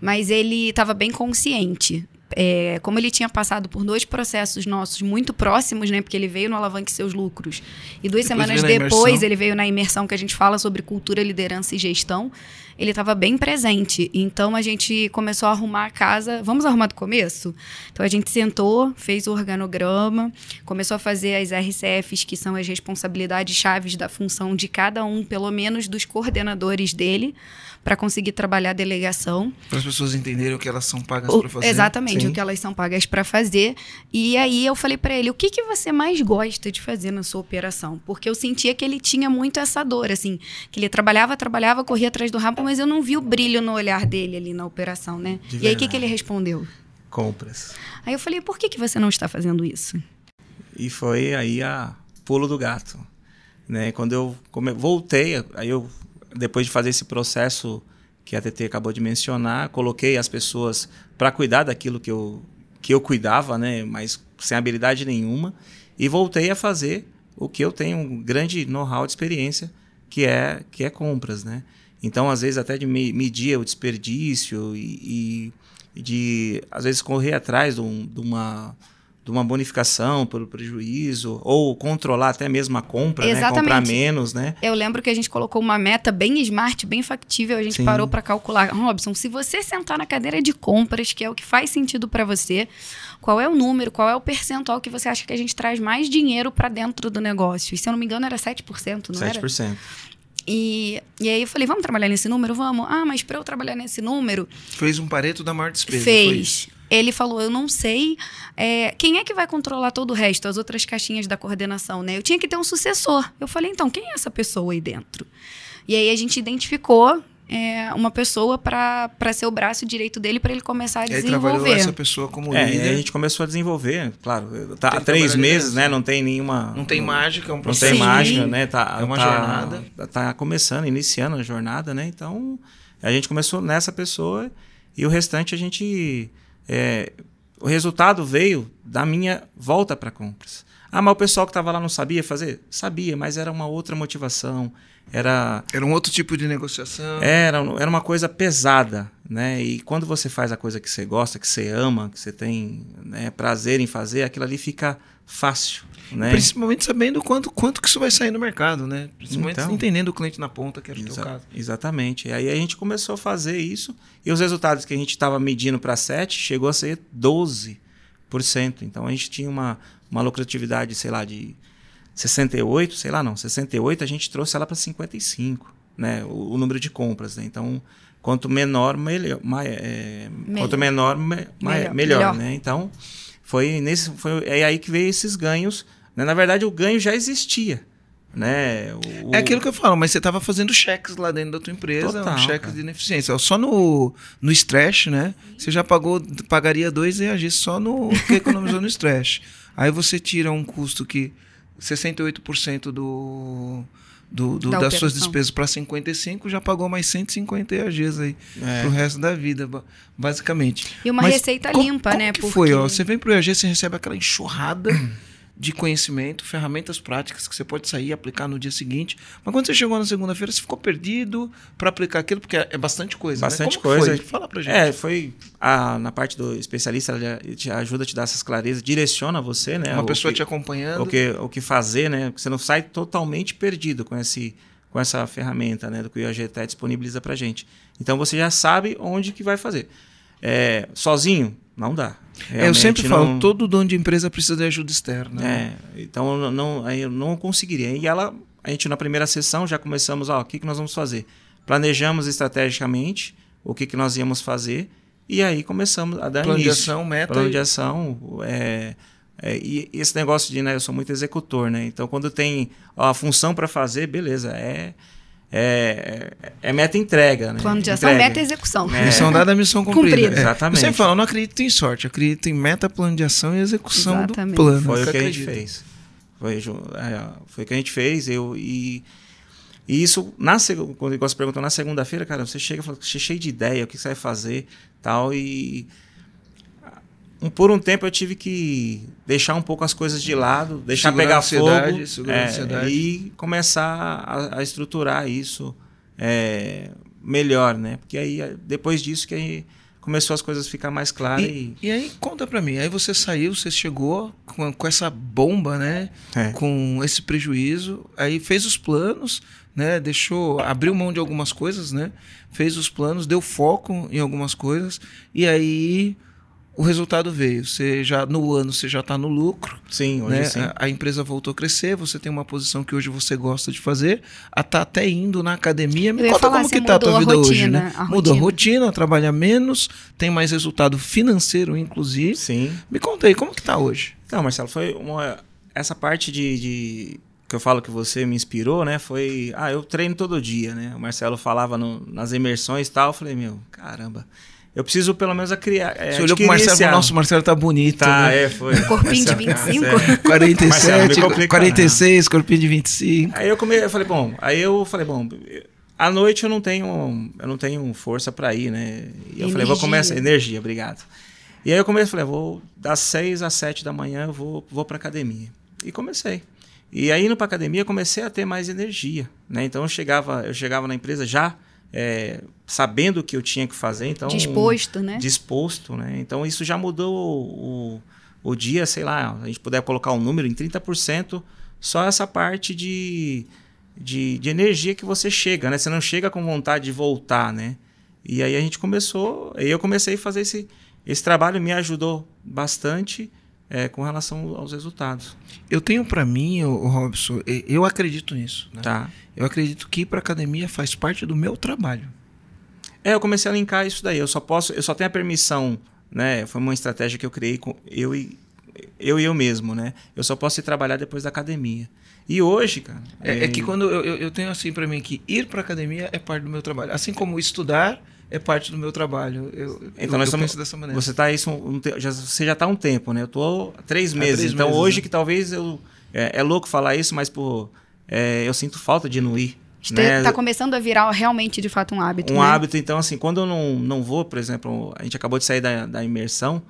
Mas ele estava bem consciente. É, como ele tinha passado por dois processos nossos muito próximos, né? Porque ele veio no Alavanque Seus Lucros. E duas Depois semanas depois ele veio na imersão que a gente fala sobre cultura, liderança e gestão. Ele estava bem presente. Então a gente começou a arrumar a casa. Vamos arrumar do começo? Então a gente sentou, fez o organograma, começou a fazer as RCFs, que são as responsabilidades chaves da função de cada um, pelo menos dos coordenadores dele, para conseguir trabalhar a delegação. Para as pessoas entenderem o que elas são pagas para fazer. exatamente, Sim. o que elas são pagas para fazer. E aí eu falei para ele, o que, que você mais gosta de fazer na sua operação? Porque eu sentia que ele tinha muito essa dor, assim, que ele trabalhava, trabalhava, corria atrás do rabo, mas eu não vi o brilho no olhar dele ali na operação, né? De e aí o que, que ele respondeu? Compras. Aí eu falei, por que, que você não está fazendo isso? E foi aí a pulo do gato. Né? Quando eu come- voltei, aí eu, depois de fazer esse processo que a TT acabou de mencionar, coloquei as pessoas para cuidar daquilo que eu, que eu cuidava, né? mas sem habilidade nenhuma, e voltei a fazer o que eu tenho um grande know-how de experiência, que é, que é compras. Né? Então, às vezes, até de me- medir o desperdício e, e de, às vezes, correr atrás de, um- de uma de uma bonificação pelo prejuízo, ou controlar até mesmo a compra, né? Exatamente. comprar menos, né? Eu lembro que a gente colocou uma meta bem smart, bem factível. A gente Sim. parou para calcular. Robson, se você sentar na cadeira de compras, que é o que faz sentido para você, qual é o número, qual é o percentual que você acha que a gente traz mais dinheiro para dentro do negócio? E se eu não me engano, era 7%, não era? 7%. E, e aí eu falei, vamos trabalhar nesse número? Vamos. Ah, mas para eu trabalhar nesse número, Fez um pareto da maior despesa. fez. Ele falou, eu não sei é, quem é que vai controlar todo o resto, as outras caixinhas da coordenação, né? Eu tinha que ter um sucessor. Eu falei, então, quem é essa pessoa aí dentro? E aí a gente identificou é, uma pessoa para ser o braço direito dele para ele começar a E aí trabalhou desenvolver. essa pessoa como É, e líder. aí a gente começou a desenvolver, claro, tá, Tem há três meses, né? Não tem nenhuma. Não tem mágica, é um Não processo. tem Sim. mágica, né? Tá, É uma tá- jornada. Tá começando, iniciando a jornada, né? Então, a gente começou nessa pessoa e o restante a gente. É, o resultado veio da minha volta para compras. Ah, mas o pessoal que estava lá não sabia fazer? Sabia, mas era uma outra motivação. Era, era um outro tipo de negociação. Era, era uma coisa pesada, né? E quando você faz a coisa que você gosta, que você ama, que você tem né, prazer em fazer, aquilo ali fica fácil. Né? Principalmente sabendo quanto, quanto que isso vai sair no mercado, né? Principalmente então, entendendo o cliente na ponta, que era o exa caso. Exatamente. E aí a gente começou a fazer isso e os resultados que a gente estava medindo para 7 chegou a ser 12%. Então a gente tinha uma, uma lucratividade, sei lá, de 68, sei lá não, 68, a gente trouxe ela para 55, né? O, o, número de compras, né? Então, quanto menor, melhor, mais, é, quanto menor, me, melhor, melhor, melhor, né? Então, foi nesse foi é aí que veio esses ganhos, né? Na verdade, o ganho já existia, né? O, é aquilo que eu falo, mas você estava fazendo cheques lá dentro da tua empresa, Total, um cheques cara. de ineficiência. Só no, no stretch, né? Você já pagou, pagaria dois EAG só no que economizou no stretch. Aí você tira um custo que 68% do, do, do da das suas despesas para 55 já pagou mais 150 EAGs aí é. pro resto da vida, basicamente. E uma Mas receita limpa, como né? Que Porque... foi, ó, você vem pro EAG, você recebe aquela enxurrada de conhecimento, ferramentas práticas que você pode sair e aplicar no dia seguinte. Mas quando você chegou na segunda-feira, você ficou perdido para aplicar aquilo, porque é, bastante coisa. Né? Bastante né? coisa. Foi? Fala pra gente. É, foi a, na parte do especialista, ela te ajuda a te dar essas clarezas, direciona você, né? Uma pessoa que, te acompanhando. O que, o que fazer, né? Você não sai totalmente perdido com esse com essa ferramenta né, do que o IAGT disponibiliza para gente. Então você já sabe onde que vai fazer. É, sozinho, não dá. É, eu sempre não... falo, todo dono de empresa precisa de ajuda externa. É, então não, aí eu não conseguiria. E ela, a gente na primeira sessão já começamos, ó, o que, que nós vamos fazer? Planejamos estrategicamente o que, que nós íamos fazer e aí começamos a dar Plano início. de ação, meta. Plano de ação, é, é, e esse negócio de, né, eu sou muito executor, né? Então quando tem ó, a função para fazer, beleza, é é, é meta entrega. Né? Plano de ação, entrega. meta execução. É. Missão dada, missão cumprida. cumprida. É. Exatamente. Falo, eu não acredito em sorte, eu acredito em meta, plano de ação e execução Exatamente. do plano. Foi o que a gente fez. Foi, é, foi o que a gente fez. Eu, e, e isso, na, quando você perguntou na segunda-feira, cara, você chega e fala, você é cheio de ideia, o que você vai fazer tal, e um, por um tempo eu tive que deixar um pouco as coisas de lado, deixar segurar pegar fogo é, e começar a, a estruturar isso é, melhor, né? Porque aí depois disso que aí começou as coisas a ficar mais claras. E, e... e aí conta para mim, aí você saiu, você chegou com, com essa bomba, né? É. Com esse prejuízo, aí fez os planos, né? Deixou, abriu mão de algumas coisas, né? Fez os planos, deu foco em algumas coisas e aí o resultado veio. Você já no ano você já está no lucro. Sim, hoje né? sim. A, a, empresa voltou a crescer. Você tem uma posição que hoje você gosta de fazer. A tá até indo na academia. Me conta como que tá a tua vida rotina, hoje, né? A mudou a rotina, trabalha menos, tem mais resultado financeiro, inclusive. Sim. Me conta aí como que tá hoje. Não, Marcelo, foi uma essa parte de, de que eu falo que você me inspirou, né? Foi, ah, eu treino todo dia, né? O Marcelo falava no, nas imersões e tal. Eu falei, meu, caramba eu preciso pelo menos a criar. É, Você olhou pro Marcelo e falou, nossa, o Marcelo tá bonito. Tá, né? é, foi. Corpinho de 25? É. <laughs> 47, Marcelo, 46, corpinho de 25. Aí eu, come, eu falei, bom, aí eu falei, bom, à noite eu não tenho, eu não tenho força para ir, né? E eu falei, vou começar, energia, obrigado. E aí eu comecei, falei, vou das 6 às 7 da manhã eu vou, vou pra academia. E comecei. E aí indo pra academia comecei a ter mais energia, né? Então eu chegava, eu chegava na empresa já é, sabendo o que eu tinha que fazer. Então, disposto, né? Disposto, né? Então isso já mudou o, o dia, sei lá, a gente puder colocar um número em 30%, só essa parte de, de, de energia que você chega, né? Você não chega com vontade de voltar, né? E aí a gente começou, aí eu comecei a fazer esse, esse trabalho, me ajudou bastante é, com relação aos resultados. Eu tenho para mim, o Robson, eu acredito nisso. Né? Tá. Eu acredito que ir para academia faz parte do meu trabalho. É, eu comecei a linkar isso daí. Eu só posso, eu só tenho a permissão, né? Foi uma estratégia que eu criei com eu e eu e eu mesmo, né? Eu só posso ir trabalhar depois da academia. E hoje, cara. É, é... é que quando eu, eu, eu tenho assim para mim que ir para academia é parte do meu trabalho, assim como estudar é parte do meu trabalho. Eu, então eu, nós estamos dessa maneira. Você tá isso um, já, você já está há um tempo, né? Eu tô há três meses. Há três então meses, hoje né? que talvez eu é, é, louco falar isso, mas pô, é, eu sinto falta de não ir. Né? Tá começando a virar realmente de fato um hábito. Um né? hábito, então assim, quando eu não, não vou, por exemplo, a gente acabou de sair da, da imersão,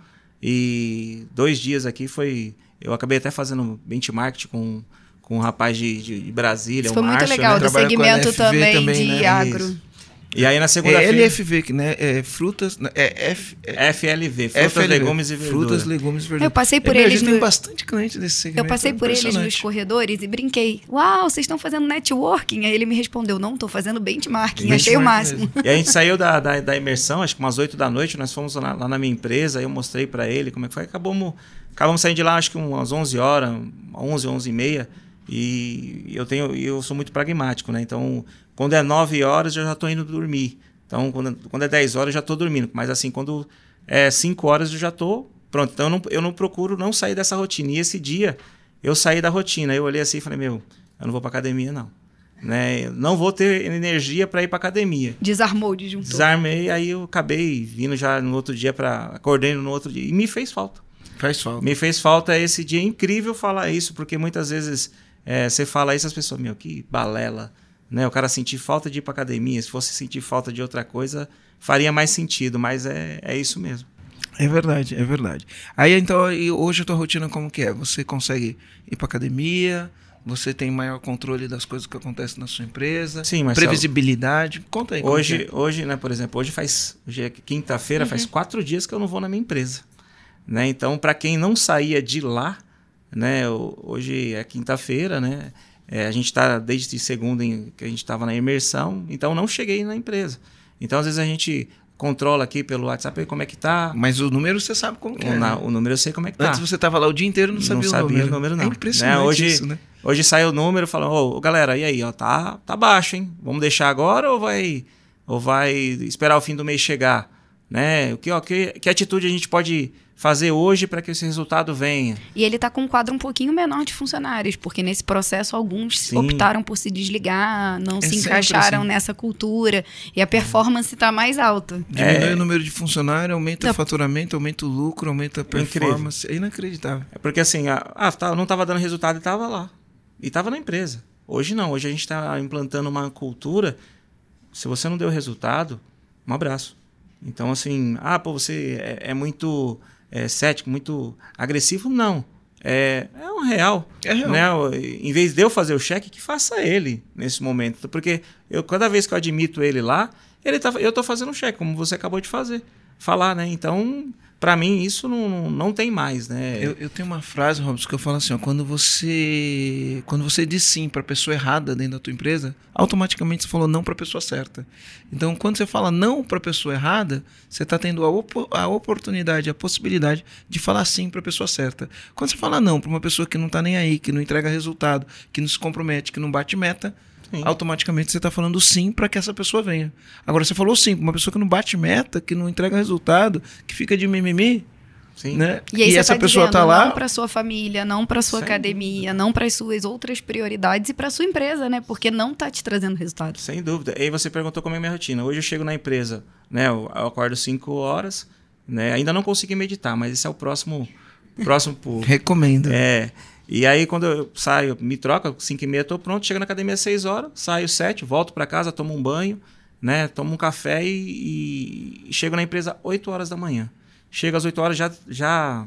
E dois dias aqui foi. Eu acabei até fazendo benchmark com, com um rapaz de, de Brasília. Isso o foi muito Márcio, legal, né? do segmento também, também, de né? agro. Isso. E aí na É segunda-feira. LFV, que né? É frutas. É F, é FLV, frutas, FLV, legumes e verduras. Frutas, legumes e verduras. Eu passei por É, eles A gente tem no- bastante cliente desse segmento. Eu passei é por eles nos corredores e brinquei. Uau, vocês estão fazendo networking? Aí ele me respondeu, não, tô fazendo benchmarking. Achei o máximo. mesmo. E a gente saiu da, da, da imersão, acho que umas 8 da noite, nós fomos lá, lá na minha empresa, aí eu mostrei para ele como é que foi. Acabamos, acabamos saindo de lá, acho que umas 11 horas, 11, 11 e meia. E eu tenho, e eu sou muito pragmático, né? Então, quando é 9 horas, eu já estou indo dormir. Então, quando, quando é 10 horas, eu já estou dormindo. Mas assim, quando é 5 horas, eu já estou pronto. Então, eu não, eu não procuro não sair dessa rotina. E esse dia, eu saí da rotina. Eu olhei assim e falei, meu, eu não vou para academia, não. Né? Eu não vou ter energia para ir para academia. Desarmou o disjuntor. Desarmei, aí eu acabei vindo já no outro dia para acordei no outro dia e me fez falta. Faz falta. Me fez falta esse dia é incrível falar isso, porque muitas vezes é, você fala isso as pessoas, meu, que balela, né? O cara sentir falta de ir para academia, se fosse sentir falta de outra coisa, faria mais sentido, mas é, é isso mesmo. É verdade, é verdade. Aí então, e hoje a tua rotina como que é? Você consegue ir pra academia? Você tem maior controle das coisas que acontecem na sua empresa? Sim, Marcelo. Previsibilidade? Conta aí. como que Hoje, é. hoje, né, por exemplo, hoje faz hoje é quinta-feira, faz quatro dias que eu não vou na minha empresa, né? Então, para quem não saía de lá, né, hoje é quinta-feira, né? É, a gente está desde segunda em- que a gente estava na imersão, então não cheguei na empresa. Então, às vezes a gente controla aqui pelo WhatsApp como é que tá. Mas o número você sabe como O, é. na- né? o número eu sei como é que tá. Antes você tava lá o dia inteiro e não sabia, não sabia o número. não. É impressionante Né, Hoje, isso, né? hoje sai o número falando, ô galera, e aí, ó, tá, tá baixo, hein? Vamos deixar agora ou vai, ou vai esperar o fim do mês chegar? Né? O que, ó, que, que atitude a gente pode fazer hoje para que esse resultado venha? E ele tá com um quadro um pouquinho menor de funcionários, porque nesse processo alguns Sim. optaram por se desligar, não É se encaixaram assim. nessa cultura e a performance tá mais alta. Diminui É. o número de funcionários, aumenta o faturamento, aumenta o lucro, aumenta a performance. É inacreditável. É porque assim, ah, ah, tá, não estava dando resultado e estava lá. E estava na empresa. Hoje não, hoje a gente está implantando uma cultura. Se você não deu resultado, um abraço. Então, assim, ah, pô, você é, é muito é, cético, muito agressivo. Não. É, é um real. É real. Né? Em vez de eu fazer o cheque, que faça ele nesse momento. Porque eu, cada vez que eu admito ele lá, ele tá, eu estou fazendo um cheque, como você acabou de fazer. Falar, né? Então, para mim, isso não, não, tem mais, né? Eu, eu tenho uma frase, Robson, que eu falo assim, ó, quando você quando você diz sim para a pessoa errada dentro da tua empresa, automaticamente você falou não para a pessoa certa. Então, quando você fala não para a pessoa errada, você está tendo a, opo- a oportunidade, a possibilidade de falar sim para a pessoa certa. Quando você fala não para uma pessoa que não está nem aí, que não entrega resultado, que não se compromete, que não bate meta, Sim. automaticamente você está falando sim para que essa pessoa venha. Agora, você falou sim para uma pessoa que não bate meta, que não entrega resultado, que fica de mimimi, Sim. né? E aí você essa tá pessoa dizendo tá lá, não para sua família, não para sua Sem academia, não para as suas outras prioridades e para sua empresa, né? Porque não tá te trazendo resultados. Sem dúvida. E aí você perguntou como é a minha rotina. Hoje eu chego na empresa, né? Eu, eu acordo 5 horas, né? Ainda não consegui meditar, mas esse é o próximo, próximo <laughs> recomendo. É. E aí, quando eu saio, me troca, 5 e meia tô pronto, chego na academia às 6 horas, saio 7, volto para casa, tomo um banho, né? Tomo um café e, e- e chego na empresa 8 horas da manhã. Chego às 8 horas já, já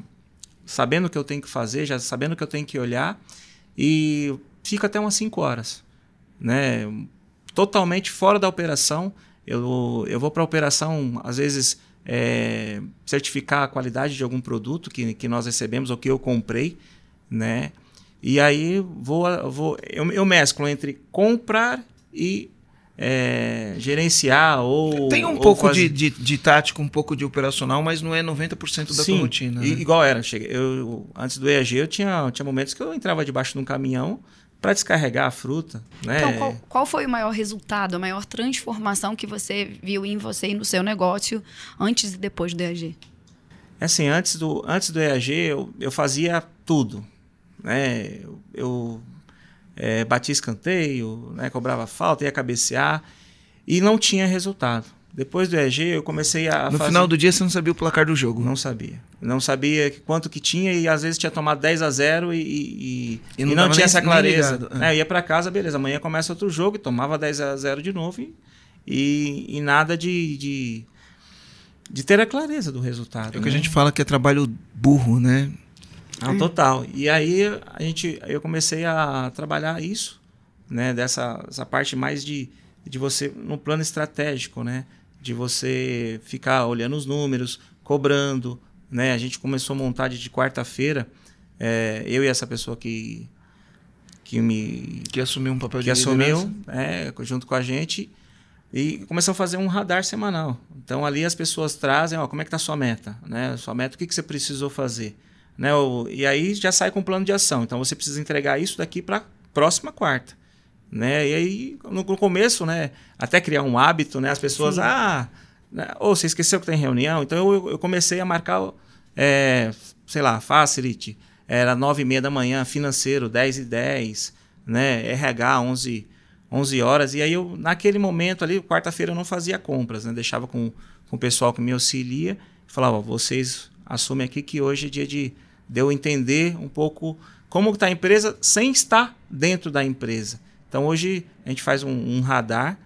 sabendo o que eu tenho que fazer, já sabendo o que eu tenho que olhar e fico até umas 5 horas, né? Totalmente fora da operação. Eu, eu vou para a operação, às vezes, é, certificar a qualidade de algum produto que, que nós recebemos ou que eu comprei, né? E aí vou, vou eu, eu mesclo entre comprar e é, gerenciar ou Tem um ou pouco fazer- de, de, de tático, um pouco de operacional, mas não é 90% da Sim, tua rotina. né? igual era. cheguei- eu, antes do EAG, eu tinha, tinha momentos que eu entrava debaixo de um caminhão para descarregar a fruta. Né? Então, qual, qual foi o maior resultado, a maior transformação que você viu em você e no seu negócio antes e depois do EAG? É Assim, antes do, antes do EAG, eu, eu fazia tudo. Né? Eu, eu é, batia escanteio, né? cobrava falta, ia cabecear e não tinha resultado. Depois do EAG, eu comecei a No fazer... final do dia você não sabia o placar do jogo. Não sabia. Não sabia que- quanto que tinha e às vezes tinha tomado 10 a 0 e, e, e- E e não não, tinha nem- essa clareza. é. Né, eu ia para casa, beleza, amanhã começa outro jogo e tomava 10 a 0 de novo e, e, nada de, de, de ter a clareza do resultado. É o que né? a gente fala que é trabalho burro, né? Ah, total. E aí a gente, eu comecei a trabalhar isso, né? Dessa essa parte mais de, de você no plano estratégico, né? De você ficar olhando os números, cobrando, né? A gente começou a montar de quarta-feira, é, eu e essa pessoa que que me Que assumiu um papel que de assumiu é, junto com a gente e começou a fazer um radar semanal. Então ali as pessoas trazem, ó, como é que tá a sua meta, né? Sua meta, o que, que você precisou fazer, né? O- e aí já sai com um plano de ação. Então você precisa entregar isso daqui para próxima quarta, né? E aí no, no começo, né? Até criar um hábito, né? As pessoas, Sim. ah, né? ou você esqueceu que tem reunião. Então eu, eu comecei a marcar, é, sei lá, facility. Era nove e meia da manhã, financeiro, 10 e 10, né? RH, 11, 11 horas. E aí, eu, naquele momento ali, quarta-feira, eu não fazia compras, né? Deixava com, com o pessoal que me auxilia. Falava, ó, vocês assumem aqui que hoje é dia de, de eu entender um pouco como está a empresa sem estar dentro da empresa. Então, hoje, a gente faz um, um radar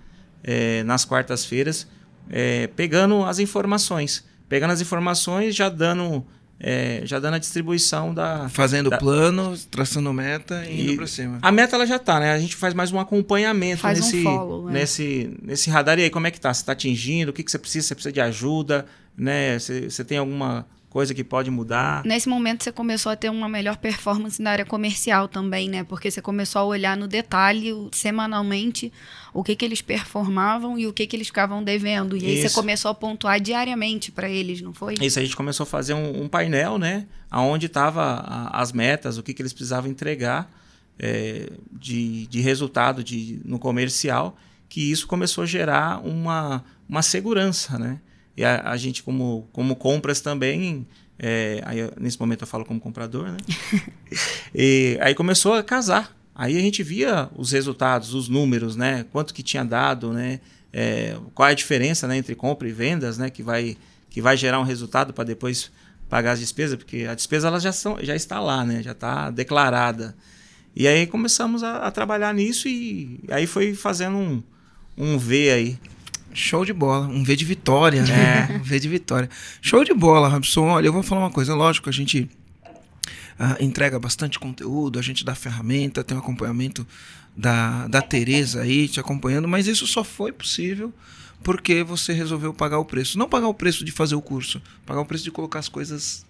eh, nas quartas-feiras, eh, pegando as informações. Pegando as informações, já dando, eh, já dando a distribuição da, Fazendo Da- plano, traçando meta e indo E- pra cima. a meta ela já tá, né? A gente faz mais um acompanhamento Faz um nesse, follow, né? nesse, nesse radar. E aí, como é que tá? Você está atingindo? O que, que você precisa? Você precisa de ajuda? Né? Você, você tem alguma coisa que pode mudar? Nesse momento você começou a ter uma melhor performance na área comercial também, né? Porque você começou a olhar no detalhe, semanalmente, o que que eles performavam e o que que eles ficavam devendo. E aí você Isso. começou a pontuar diariamente para eles, não foi? Isso, a gente começou a fazer um, um painel, né? Onde tava a- as metas, o que, que eles precisavam entregar é, de, de resultado de, no comercial, que isso começou a gerar uma, uma segurança, né? E a, a gente, como, como compras também, é, aí nesse momento eu falo como comprador, né? <laughs> e aí começou a casar. Aí a gente via os resultados, os números, né? Quanto que tinha dado, né? É, qual é a diferença né, entre compra e vendas, né? Que vai, que vai gerar um resultado para depois pagar as despesas, porque a despesa ela já, são, já está lá, né? Já está declarada. E aí começamos a, a trabalhar nisso e aí foi fazendo um, um V aí. Show de bola. Um V de vitória, né? Um V de vitória. Show de bola, Robson. Olha, eu vou falar uma coisa. Lógico, a gente ah, entrega bastante conteúdo, a gente dá ferramenta, tem um acompanhamento da, da Tereza aí te acompanhando, mas isso só foi possível porque você resolveu pagar o preço. Não pagar o preço de fazer o curso, pagar o preço de colocar as coisas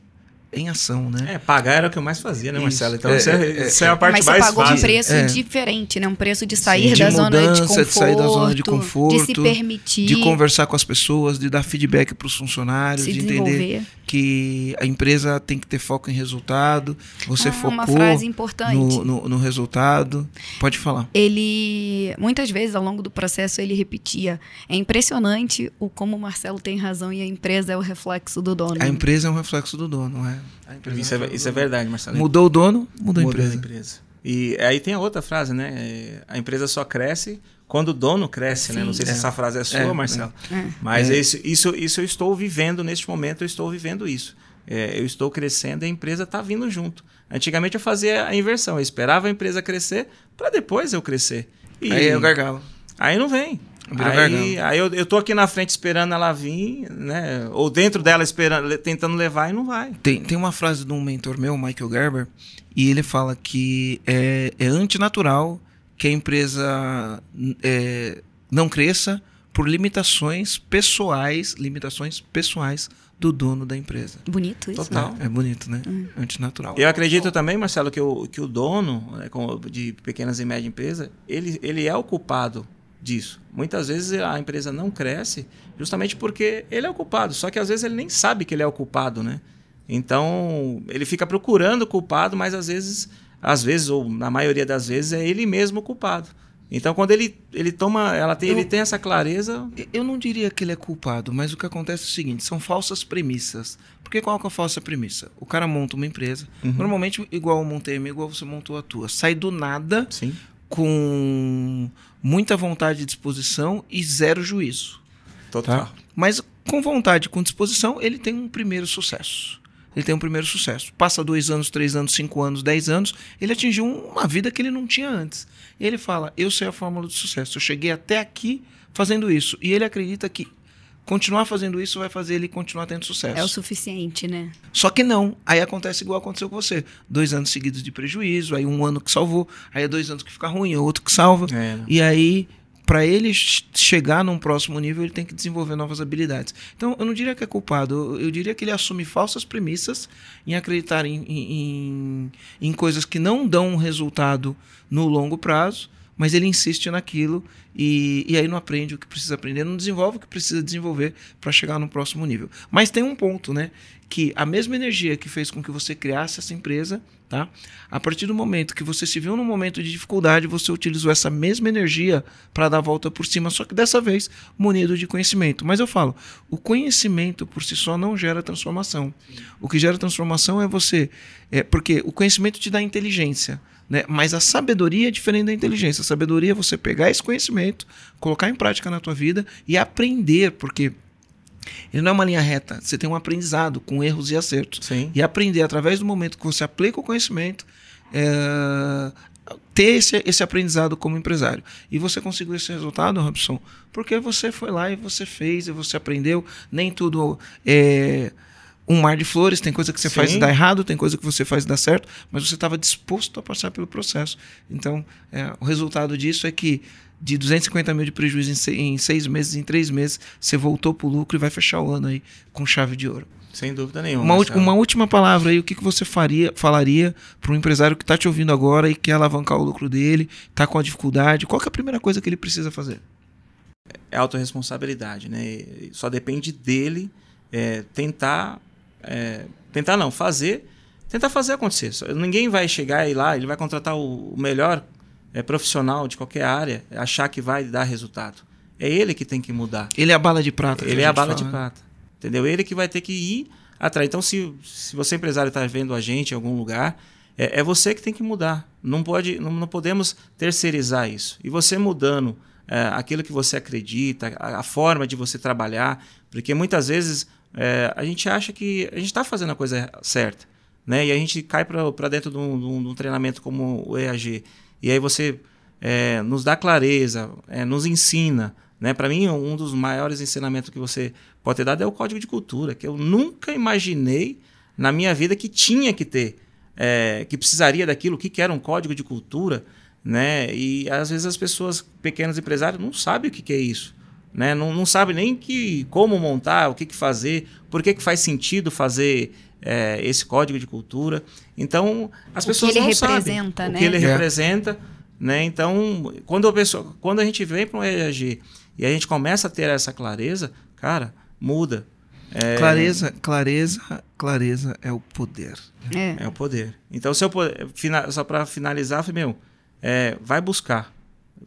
em ação, né? É, pagar era o que eu mais fazia, né. Marcelo? Então É, isso, é, é, é, isso é a parte Mas você mais pagou um fácil. preço É. diferente, né? Um preço de sair de da zona de conforto, de sair da zona de de conforto, se permitir, de conversar com as pessoas, de dar feedback para os funcionários, se de entender. Que a empresa tem que ter foco em resultado. Você Ah, focou uma frase importante. no, no, no resultado. Pode falar. ele muitas vezes ao longo do processo ele repetia é impressionante o como o Marcelo tem razão e a empresa é o reflexo do dono A empresa é um reflexo do dono, é. A empresa Isso é, reflexo isso é verdade, Marcelo. Mudou o dono, mudou a Muda empresa. E aí tem a outra frase, né? É, A empresa só cresce quando o dono cresce, né? Não sei se É. essa frase é sua, É, Marcelo. é. Mas É. Isso, isso, isso eu estou vivendo neste momento, eu estou vivendo isso. É, eu estou crescendo e a empresa está vindo junto. Antigamente eu fazia a inversão, eu esperava a empresa crescer para depois eu crescer. E Aí é o gargalo. aí não vem. Aí, aí eu, eu tô aqui na frente esperando ela vir, né? Ou dentro dela esperando, tentando levar e não vai. Tem, tem uma frase de um mentor meu, Michael Gerber, e ele fala que é, é antinatural que a empresa é, não cresça por limitações pessoais, limitações pessoais do dono da empresa. bonito isso Total. né? É bonito, né? Antinatural. Eu acredito também, Marcelo, que o, que o dono né, de pequenas e médias empresas, ele, ele é o culpado disso. Muitas vezes a empresa não cresce justamente porque ele é o culpado, só que às vezes ele nem sabe que ele é o culpado, né? Então, ele fica procurando o culpado, mas às vezes, às vezes ou na maioria das vezes é ele mesmo o culpado. Então, quando ele, ele toma, ela tem, Eu- ele tem essa clareza, Eu não diria que ele é culpado, mas o que acontece é o seguinte: são falsas premissas. Porque qual que é a falsa premissa? O cara monta uma empresa, Uhum. normalmente igual eu montei a minha, igual você montou a tua. Sai do nada sim, com muita vontade e disposição e zero juízo. total. Tá? Mas com vontade, com disposição, ele tem um primeiro sucesso. Ele tem um primeiro sucesso. Passa dois anos, três anos, cinco anos, dez anos, ele atingiu uma vida que ele não tinha antes. E ele fala: Eu sei a fórmula do sucesso. Eu cheguei até aqui fazendo isso. E ele acredita que continuar fazendo isso vai fazer ele continuar tendo sucesso. É o suficiente, né? Só que não. Aí acontece igual aconteceu com você. Dois anos seguidos de prejuízo, aí um ano que salvou, aí é dois anos que fica ruim, é outro que salva. É, né? E aí, para ele ch- chegar num próximo nível, ele tem que desenvolver novas habilidades. Então, eu não diria que é culpado, eu, eu diria que ele assume falsas premissas em acreditar em, em, em- coisas que não dão resultado no longo prazo, mas ele insiste naquilo e, e aí não aprende o que precisa aprender, não desenvolve o que precisa desenvolver para chegar no próximo nível. Mas tem um ponto, né? Que a mesma energia que fez com que você criasse essa empresa, tá? A partir do momento que você se viu num momento de dificuldade, você utilizou essa mesma energia para dar a volta por cima, só que dessa vez munido de conhecimento. Mas eu falo, o conhecimento por si só não gera transformação. O que gera transformação é você, é porque o conhecimento te dá inteligência. Né? Mas a sabedoria é diferente da inteligência. A sabedoria é você pegar esse conhecimento, colocar em prática na tua vida e aprender, porque ele não é uma linha reta. Você tem um aprendizado com erros e acertos. Sim. E aprender através do momento que você aplica o conhecimento, é, ter esse, esse aprendizado como empresário. E você conseguiu esse resultado, Robson, porque você foi lá e você fez e você aprendeu. Nem tudo é um mar de flores, tem coisa que você Sim. faz e dá errado, tem coisa que você faz e dá certo, mas você estava disposto a passar pelo processo. Então, é, o resultado disso é que de 250 mil de prejuízo em, se- em seis meses, em três meses, você voltou para o lucro e vai fechar o ano aí com chave de ouro. Sem dúvida nenhuma. Uma, uma última palavra aí, o que, que você faria, falaria para um empresário que está te ouvindo agora e quer alavancar o lucro dele, está com a dificuldade, qual que é a primeira coisa que ele precisa fazer? é autorresponsabilidade, né? Só depende dele é, tentar, é, tentar não, fazer, tentar fazer acontecer. Ninguém vai chegar e ir lá, ele vai contratar o, o melhor é, profissional de qualquer área, achar que vai dar resultado. É ele que tem que mudar. Ele é a bala de prata. Ele é a bala fala, de né? prata. Entendeu? Ele que vai ter que ir atrás. Então, se, se você, empresário, está vendo a gente em algum lugar, é, é você que tem que mudar. Não, pode, não, não podemos terceirizar isso. E você mudando é, aquilo que você acredita, a, a forma de você trabalhar, porque muitas vezes é, a gente acha que a gente está fazendo a coisa certa. Né? E a gente cai para dentro de um, de um- de um treinamento como o EAG. E aí você é, nos dá clareza, é, nos ensina. Né? Para mim, um dos maiores ensinamentos que você pode ter dado é o código de cultura, que eu nunca imaginei na minha vida que tinha que ter, é, que precisaria daquilo, o que, que era um código de cultura. Né? E às vezes as pessoas, pequenos empresários, não sabem o que, que é isso. Né? Não, não sabem nem que, como montar, o que, que fazer, por que, que faz sentido fazer é, esse código de cultura. Então, as O que pessoas ele não sabem representa, o né? que ele É. representa. Né? Então, quando a, pessoa, quando a gente vem para um EAG e a gente começa a ter essa clareza, cara, muda. É, Clareza, clareza, clareza é o poder. É. É o poder. Então, se eu, só para finalizar, meu, é, vai buscar.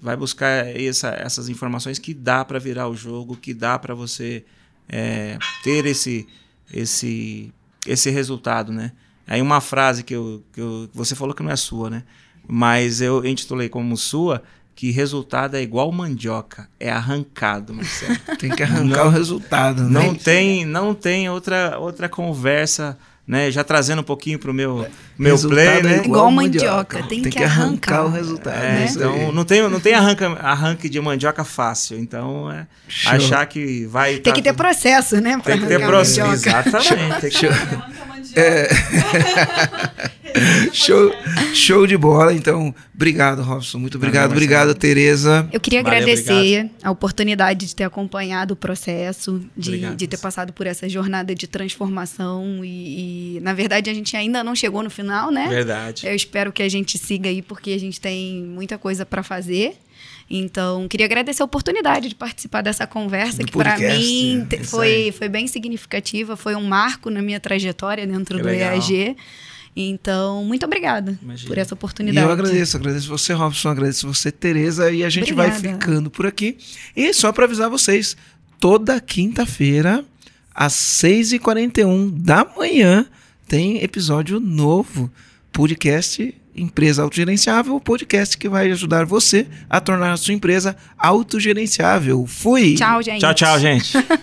Vai buscar essa- essas informações que dá para virar o jogo, que dá para você é, ter esse, esse, esse resultado, né? Aí uma frase que, eu, que eu- você falou que não é sua, né? Mas eu intitulei como sua que resultado é igual mandioca, é arrancado, Marcelo. Tem que arrancar o resultado, né? Não tem, não tem outra, outra conversa, né? Já trazendo um pouquinho pro meu, meu Resultado play, é né? Igual mandioca, tem que arrancar. o resultado. É, é isso então não tem, não tem arranca, arranque de mandioca fácil. Então é Show. achar que vai. Tem tá que ter processo, né? Tem que ter arrancar processo. Exatamente. Tem que- Show. É. <laughs> show, show de bola. Então, obrigado, Robson. Muito obrigado. Obrigado. Tereza. Eu queria Valeu, agradecer a oportunidade de ter acompanhado o processo, de, Obrigado, de ter passado por essa jornada de transformação e, e, na verdade, a gente ainda não chegou no final, né? Verdade. Eu espero que a gente siga aí, porque a gente tem muita coisa para fazer. Então, queria agradecer a oportunidade de participar dessa conversa, Do que para mim né? foi, foi bem significativa, foi um marco na minha trajetória dentro Que do legal. EAG. Então, muito obrigada Imagina. por essa E oportunidade. eu agradeço, agradeço você, Robson, agradeço você, Tereza, e a gente vai Obrigada. ficando por aqui. E só para avisar vocês, toda quinta-feira, às 6h41 da manhã, tem episódio novo, podcast Empresa Autogerenciável, o podcast que vai ajudar você a tornar a sua empresa autogerenciável. Fui! Tchau, gente. Tchau, tchau, gente. <laughs>